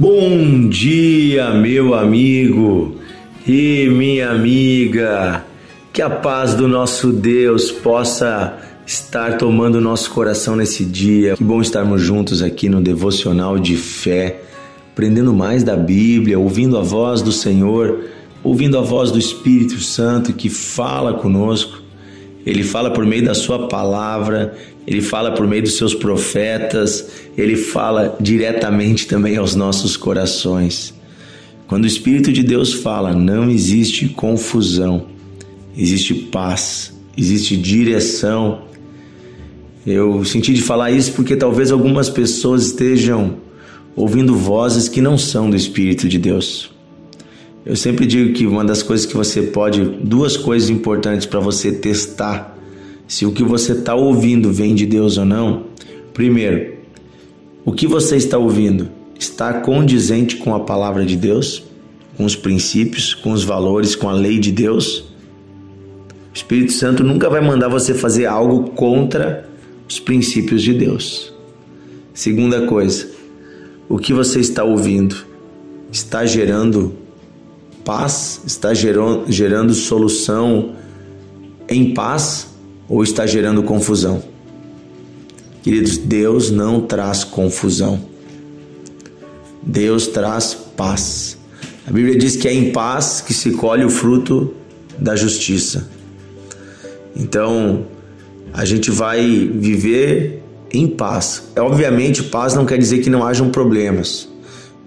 Bom dia, meu amigo e minha amiga. Que a paz do nosso Deus possa estar tomando nosso coração nesse dia. Que bom estarmos juntos aqui no devocional de fé, aprendendo mais da Bíblia, ouvindo a voz do Senhor, ouvindo a voz do Espírito Santo que fala conosco. Ele fala por meio da sua palavra, ele fala por meio dos seus profetas, ele fala diretamente também aos nossos corações. Quando o Espírito de Deus fala, não existe confusão, existe paz, existe direção. Eu senti de falar isso porque talvez algumas pessoas estejam ouvindo vozes que não são do Espírito de Deus. Eu sempre digo que uma das coisas que você pode, duas coisas importantes para você testar se o que você está ouvindo vem de Deus ou não. Primeiro, o que você está ouvindo está condizente com a palavra de Deus, com os princípios, com os valores, com a lei de Deus? O Espírito Santo nunca vai mandar você fazer algo contra os princípios de Deus. Segunda coisa, o que você está ouvindo está gerando paz? Está gerando, gerando solução em paz ou está gerando confusão? Queridos, Deus não traz confusão. Deus traz paz. A Bíblia diz que é em paz que se colhe o fruto da justiça. Então, a gente vai viver em paz. Obviamente, paz não quer dizer que não hajam problemas,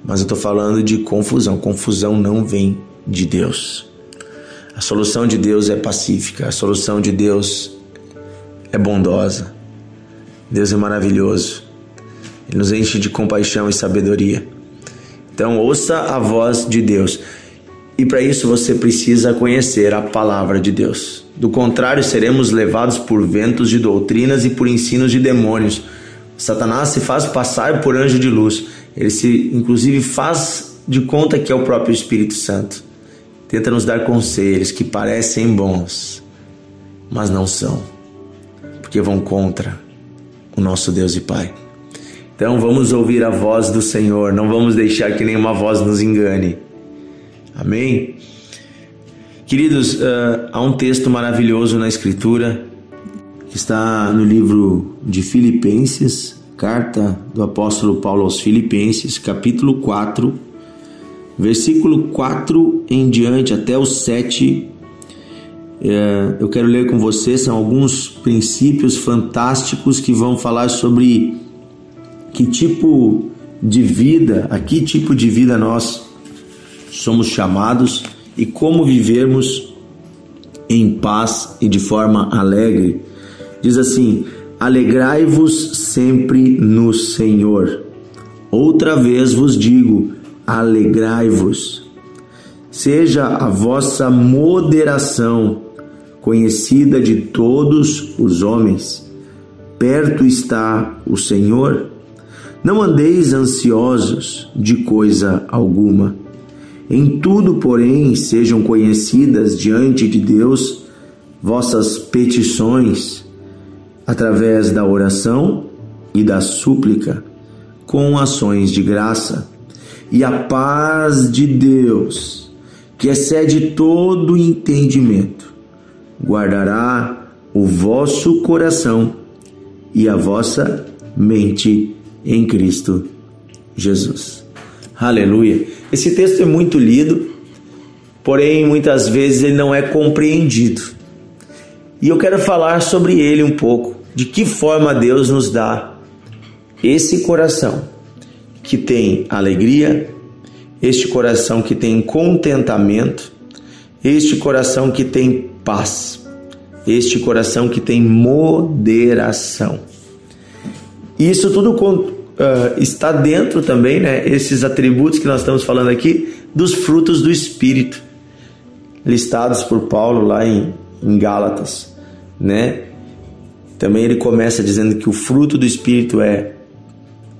mas eu estou falando de confusão. Confusão não vem de Deus. A solução de Deus é pacífica, a solução de Deus é bondosa. Deus é maravilhoso. Ele nos enche de compaixão e sabedoria. Então, ouça a voz de Deus. E para isso você precisa conhecer a palavra de Deus. Do contrário, seremos levados por ventos de doutrinas e por ensinos de demônios. Satanás se faz passar por anjo de luz. Ele se, inclusive, faz de conta que é o próprio Espírito Santo. Tenta nos dar conselhos que parecem bons, mas não são, porque vão contra o nosso Deus e Pai. Então vamos ouvir a voz do Senhor, não vamos deixar que nenhuma voz nos engane. Amém? Queridos, uh, há um texto maravilhoso na Escritura que está no livro de Filipenses, carta do apóstolo Paulo aos Filipenses, capítulo 4, versículo 4 em diante até o 7. É, eu quero ler com você, são alguns princípios fantásticos que vão falar sobre que tipo de vida, a que tipo de vida nós somos chamados e como vivermos em paz e de forma alegre. Diz assim: Alegrai-vos sempre no Senhor. Outra vez vos digo: alegrai-vos. Seja a vossa moderação conhecida de todos os homens. Perto está o Senhor. Não andeis ansiosos de coisa alguma. Em tudo, porém, sejam conhecidas diante de Deus vossas petições, através da oração e da súplica, com ações de graça. E a paz de Deus, que excede todo entendimento, guardará o vosso coração e a vossa mente em Cristo Jesus. Aleluia. Esse texto é muito lido, porém muitas vezes ele não é compreendido. E eu quero falar sobre ele um pouco, de que forma Deus nos dá esse coração que tem alegria, este coração que tem contentamento, este coração que tem paz, este coração que tem moderação. Isso tudo uh, está dentro também, né? Esses atributos que nós estamos falando aqui, dos frutos do Espírito, listados por Paulo lá em, em Gálatas, né? Também ele começa dizendo que o fruto do Espírito é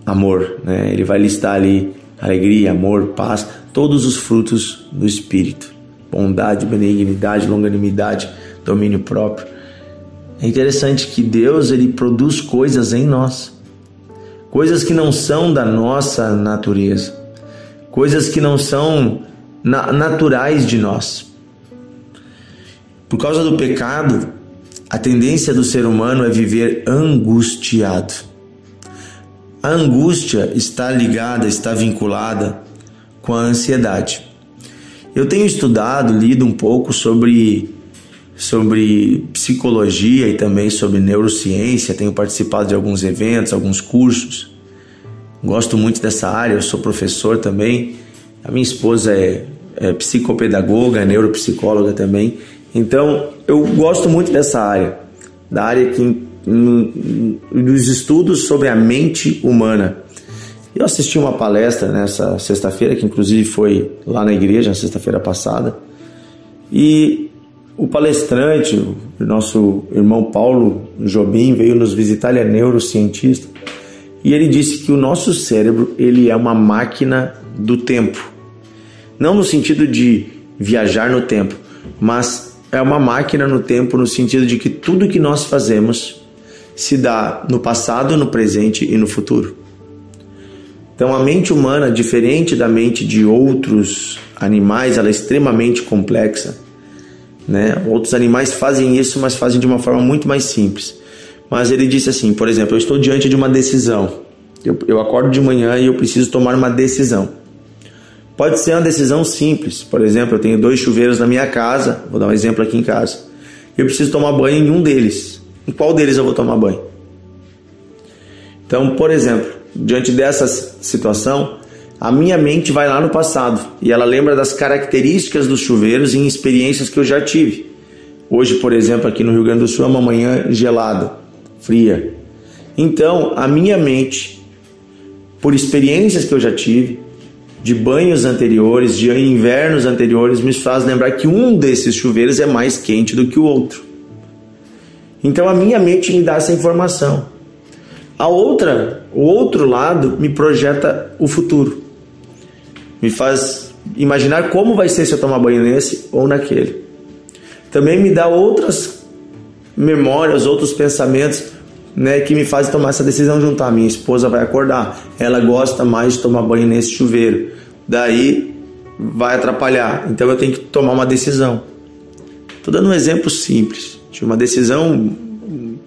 amor, né? Ele vai listar ali alegria, amor, paz, todos os frutos do Espírito, bondade, benignidade, longanimidade, domínio próprio. É interessante que Deus ele produz coisas em nós coisas que não são da nossa natureza. coisas que não são na naturais de nós. Por causa do pecado, a tendência do ser humano é viver angustiado. A angústia está ligada, está vinculada com a ansiedade. Eu tenho estudado, lido um pouco sobre sobre psicologia e também sobre neurociência, tenho participado de alguns eventos, alguns cursos. Gosto muito dessa área, eu sou professor também. A minha esposa é, é psicopedagoga, é neuropsicóloga também. Então, eu gosto muito dessa área, da área que dos estudos sobre a mente humana. Eu assisti uma palestra nessa sexta-feira, que inclusive foi lá na igreja, na sexta-feira passada, e o palestrante, o nosso irmão Paulo Jobim, veio nos visitar, ele é neurocientista, e ele disse que o nosso cérebro ele é uma máquina do tempo. Não no sentido de viajar no tempo, mas é uma máquina no tempo no sentido de que tudo que nós fazemos se dá no passado, no presente e no futuro. Então a mente humana, diferente da mente de outros animais, ela é extremamente complexa. Né? Outros animais fazem isso, mas fazem de uma forma muito mais simples. Mas ele disse assim, por exemplo, eu estou diante de uma decisão. Eu, eu acordo de manhã e eu preciso tomar uma decisão. Pode ser uma decisão simples. Por exemplo, eu tenho dois chuveiros na minha casa. Vou dar um exemplo aqui em casa. Eu preciso tomar banho em um deles. Em qual deles eu vou tomar banho? Então, por exemplo, diante dessa situação, a minha mente vai lá no passado e ela lembra das características dos chuveiros em experiências que eu já tive. Hoje, por exemplo, aqui no Rio Grande do Sul é uma manhã gelada, fria. Então, a minha mente, por experiências que eu já tive, de banhos anteriores, de invernos anteriores, me faz lembrar que um desses chuveiros é mais quente do que o outro. Então a minha mente me dá essa informação. A outra, o outro lado me projeta o futuro. Me faz imaginar como vai ser se eu tomar banho nesse ou naquele. Também me dá outras memórias, outros pensamentos, né, que me fazem tomar essa decisão juntar. Minha esposa vai acordar, ela gosta mais de tomar banho nesse chuveiro. Daí vai atrapalhar. Então eu tenho que tomar uma decisão. Estou dando um exemplo simples de uma decisão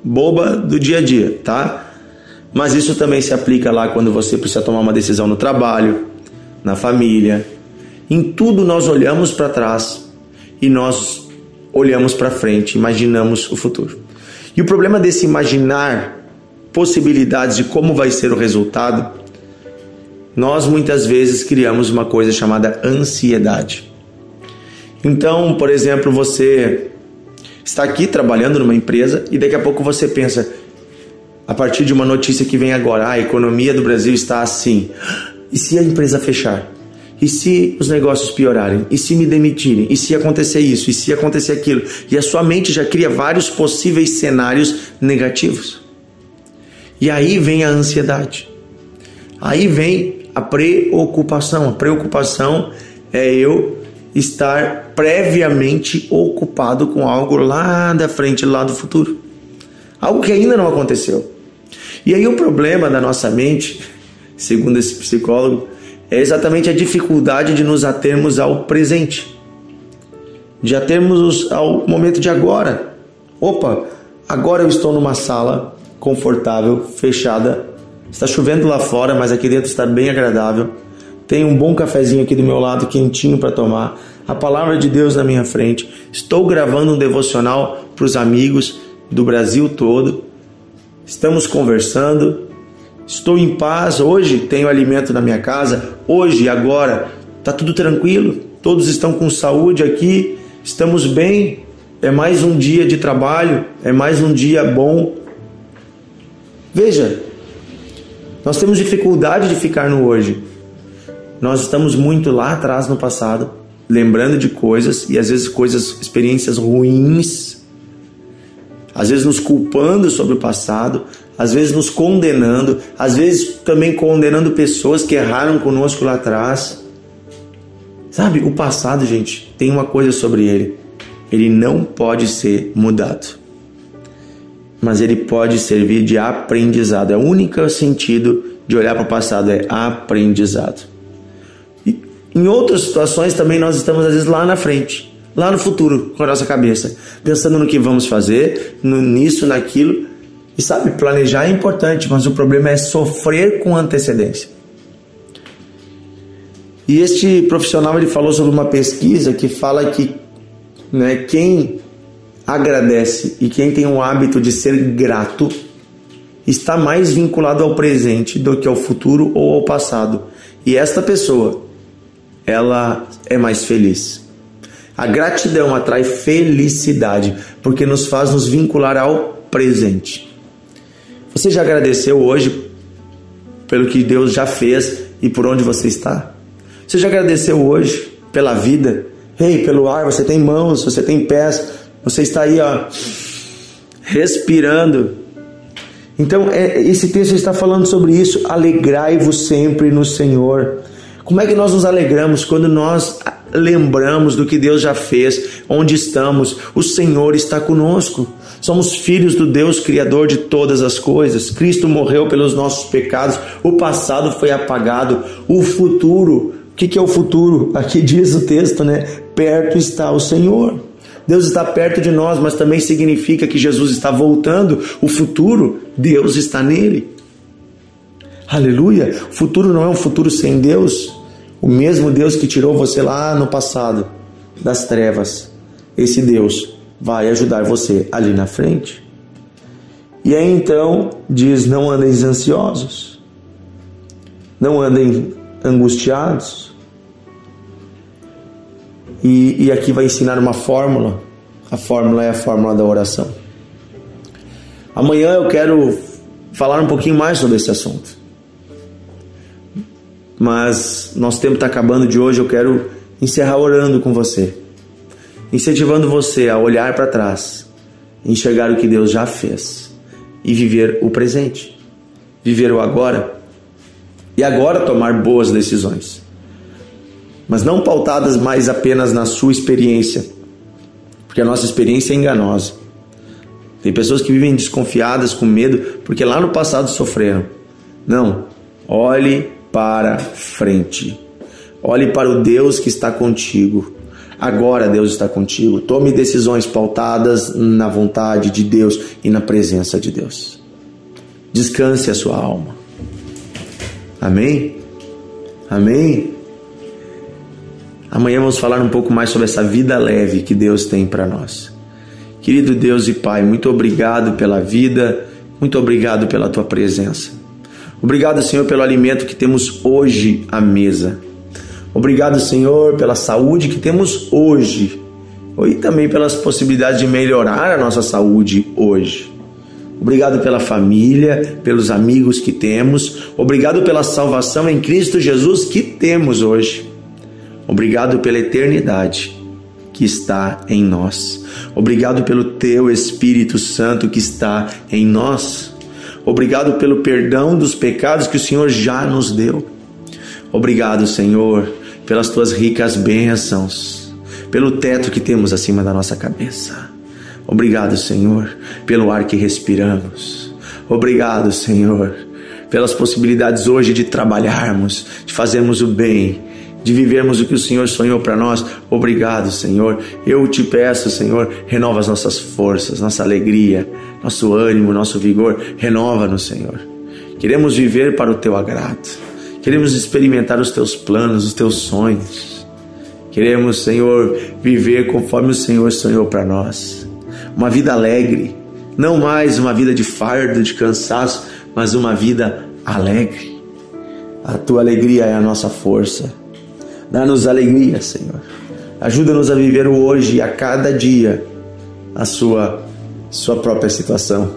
boba do dia a dia, tá? Mas isso também se aplica lá quando você precisa tomar uma decisão no trabalho, na família. Em tudo nós olhamos para trás e nós olhamos para frente, imaginamos o futuro. E o problema desse imaginar possibilidades de como vai ser o resultado, nós muitas vezes criamos uma coisa chamada ansiedade. Então, por exemplo, você está aqui trabalhando numa empresa e daqui a pouco você pensa, a partir de uma notícia que vem agora, ah, a economia do Brasil está assim. E se a empresa fechar? E se os negócios piorarem? E se me demitirem? E se acontecer isso? E se acontecer aquilo? E a sua mente já cria vários possíveis cenários negativos. E aí vem a ansiedade. Aí vem a preocupação. A preocupação é eu estar previamente ocupado com algo lá da frente, lá do futuro. Algo que ainda não aconteceu. E aí o problema da nossa mente, segundo esse psicólogo, é exatamente a dificuldade de nos atermos ao presente. De atermos ao momento de agora. Opa, agora eu estou numa sala confortável, fechada. Está chovendo lá fora, mas aqui dentro está bem agradável tenho um bom cafezinho aqui do meu lado, quentinho para tomar. A palavra de Deus na minha frente. Estou gravando um devocional para os amigos do Brasil todo. Estamos conversando. Estou em paz. Hoje tenho alimento na minha casa. Hoje, agora, está tudo tranquilo. Todos estão com saúde aqui. Estamos bem. É mais um dia de trabalho. É mais um dia bom. Veja, nós temos dificuldade de ficar no hoje. Nós estamos muito lá atrás no passado, lembrando de coisas e às vezes coisas, experiências ruins, às vezes nos culpando sobre o passado, às vezes nos condenando, às vezes também condenando pessoas que erraram conosco lá atrás. Sabe, o passado, gente, tem uma coisa sobre ele. Ele não pode ser mudado. Mas ele pode servir de aprendizado. É o único sentido de olhar para o passado é aprendizado. Em outras situações também nós estamos às vezes lá na frente, lá no futuro, com a nossa cabeça, pensando no que vamos fazer, no, nisso, naquilo. E sabe, planejar é importante, mas o problema é sofrer com antecedência. E este profissional ele falou sobre uma pesquisa que fala que né, quem agradece e quem tem o hábito de ser grato está mais vinculado ao presente do que ao futuro ou ao passado. E esta pessoa, ela é mais feliz. A gratidão atrai felicidade, porque nos faz nos vincular ao presente. Você já agradeceu hoje pelo que Deus já fez e por onde você está? Você já agradeceu hoje pela vida? Ei, pelo ar, você tem mãos, você tem pés, você está aí, ó, respirando. Então, é, esse texto está falando sobre isso. Alegrai-vos sempre no Senhor. Como é que nós nos alegramos quando nós lembramos do que Deus já fez, onde estamos? O Senhor está conosco. Somos filhos do Deus Criador de todas as coisas. Cristo morreu pelos nossos pecados. O passado foi apagado. O futuro, o que, que é o futuro? Aqui diz o texto, né? Perto está o Senhor. Deus está perto de nós, mas também significa que Jesus está voltando. O futuro, Deus está nele. Aleluia! O futuro não é um futuro sem Deus. O mesmo Deus que tirou você lá no passado das trevas, esse Deus vai ajudar você ali na frente. E aí então diz: não andem ansiosos, não andem angustiados. E, e aqui vai ensinar uma fórmula. A fórmula é a fórmula da oração. Amanhã eu quero falar um pouquinho mais sobre esse assunto. Mas nosso tempo está acabando de hoje. Eu quero encerrar orando com você, incentivando você a olhar para trás, enxergar o que Deus já fez e viver o presente, viver o agora e agora tomar boas decisões, mas não pautadas mais apenas na sua experiência, porque a nossa experiência é enganosa. Tem pessoas que vivem desconfiadas, com medo, porque lá no passado sofreram. Não, olhe para frente. Olhe para o Deus que está contigo. Agora Deus está contigo. Tome decisões pautadas na vontade de Deus e na presença de Deus. Descanse a sua alma. Amém? Amém? Amanhã vamos falar um pouco mais sobre essa vida leve que Deus tem para nós. Querido Deus e Pai, muito obrigado pela vida, muito obrigado pela tua presença. Obrigado, Senhor, pelo alimento que temos hoje à mesa. Obrigado, Senhor, pela saúde que temos hoje e também pelas possibilidades de melhorar a nossa saúde hoje. Obrigado pela família, pelos amigos que temos. Obrigado pela salvação em Cristo Jesus que temos hoje. Obrigado pela eternidade que está em nós. Obrigado pelo teu Espírito Santo que está em nós. Obrigado pelo perdão dos pecados que o Senhor já nos deu. Obrigado, Senhor, pelas tuas ricas bênçãos, pelo teto que temos acima da nossa cabeça. Obrigado, Senhor, pelo ar que respiramos. Obrigado, Senhor, pelas possibilidades hoje de trabalharmos, de fazermos o bem, de vivermos o que o Senhor sonhou para nós. Obrigado, Senhor. Eu te peço, Senhor, renova as nossas forças, nossa alegria, nosso ânimo, nosso vigor. Renova-nos, Senhor. Queremos viver para o teu agrado. Queremos experimentar os teus planos, os teus sonhos. Queremos, Senhor, viver conforme o Senhor sonhou para nós uma vida alegre, não mais uma vida de fardo, de cansaço, mas uma vida alegre. A tua alegria é a nossa força. Dá-nos alegria, Senhor. Ajuda-nos a viver o hoje e a cada dia a sua sua própria situação.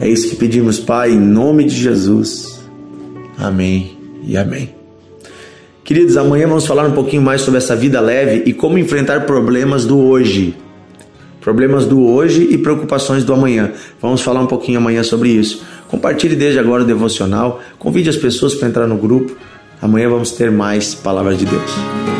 É isso que pedimos, Pai, em nome de Jesus. Amém e amém. Queridos, amanhã vamos falar um pouquinho mais sobre essa vida leve e como enfrentar problemas do hoje problemas do hoje e preocupações do amanhã. Vamos falar um pouquinho amanhã sobre isso. Compartilhe desde agora o devocional, convide as pessoas para entrar no grupo. Amanhã vamos ter mais palavras de Deus.